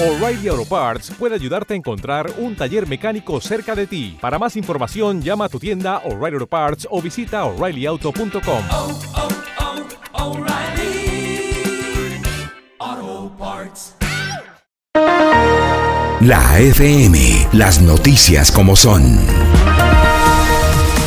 O'Reilly Auto Parts puede ayudarte a encontrar un taller mecánico cerca de ti. Para más información, llama a tu tienda O'Reilly Auto Parts o visita oreillyauto.com. La FM, las noticias como son.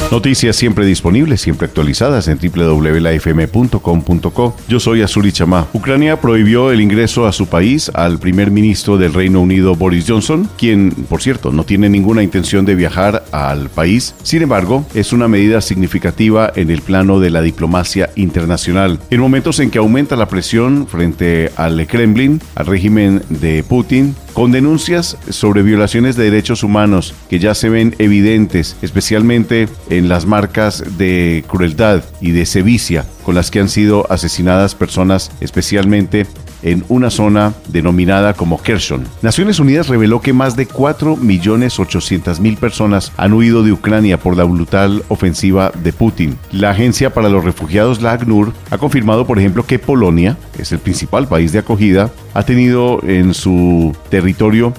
Noticias siempre disponibles, siempre actualizadas en www.lafm.com.co. Yo soy Azuri Chamá. Ucrania prohibió el ingreso a su país al primer ministro del Reino Unido Boris Johnson, quien, por cierto, no tiene ninguna intención de viajar al país. Sin embargo, es una medida significativa en el plano de la diplomacia internacional. En momentos en que aumenta la presión frente al Kremlin, al régimen de Putin, con denuncias sobre violaciones de derechos humanos que ya se ven evidentes, especialmente en las marcas de crueldad y de sevicia con las que han sido asesinadas personas, especialmente en una zona denominada como Kherson. Naciones Unidas reveló que más de 4.800.000 personas han huido de Ucrania por la brutal ofensiva de Putin. La Agencia para los Refugiados, la ACNUR, ha confirmado, por ejemplo, que Polonia, que es el principal país de acogida, ha tenido en su territorio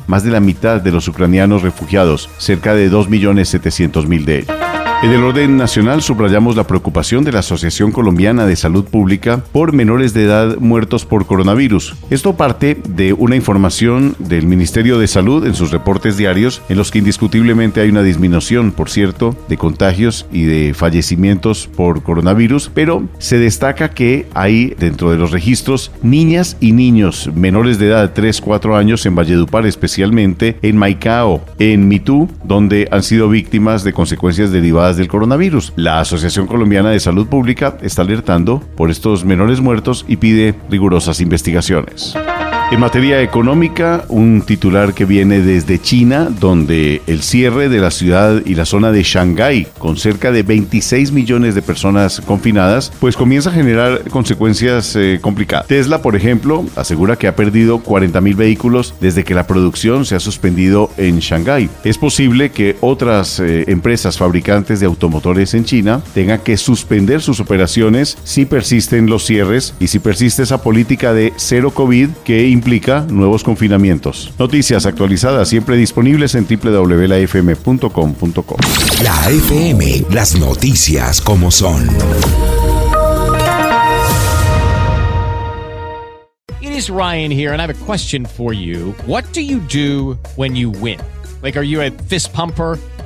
más de la mitad de los ucranianos refugiados, cerca de 2.700.000 de ellos. En el orden nacional subrayamos la preocupación de la Asociación Colombiana de Salud Pública por menores de edad muertos por coronavirus. Esto parte de una información del Ministerio de Salud en sus reportes diarios en los que indiscutiblemente hay una disminución, por cierto, de contagios y de fallecimientos por coronavirus, pero se destaca que hay dentro de los registros niñas y niños menores de edad 3-4 años en Valledupar, especialmente en Maicao, en Mitú, donde han sido víctimas de consecuencias derivadas del coronavirus. La Asociación Colombiana de Salud Pública está alertando por estos menores muertos y pide rigurosas investigaciones. En materia económica, un titular que viene desde China, donde el cierre de la ciudad y la zona de Shanghái, con cerca de 26 millones de personas confinadas, pues comienza a generar consecuencias eh, complicadas. Tesla, por ejemplo, asegura que ha perdido 40 mil vehículos desde que la producción se ha suspendido en Shanghái. Es posible que otras eh, empresas fabricantes de automotores en China tengan que suspender sus operaciones si persisten los cierres y si persiste esa política de cero COVID que implica nuevos confinamientos. Noticias actualizadas siempre disponibles en www.lafm.com.co. La FM, las noticias como son. It is Ryan here, and I have a question for you. What do you do when you win? Like, are you a fist pumper?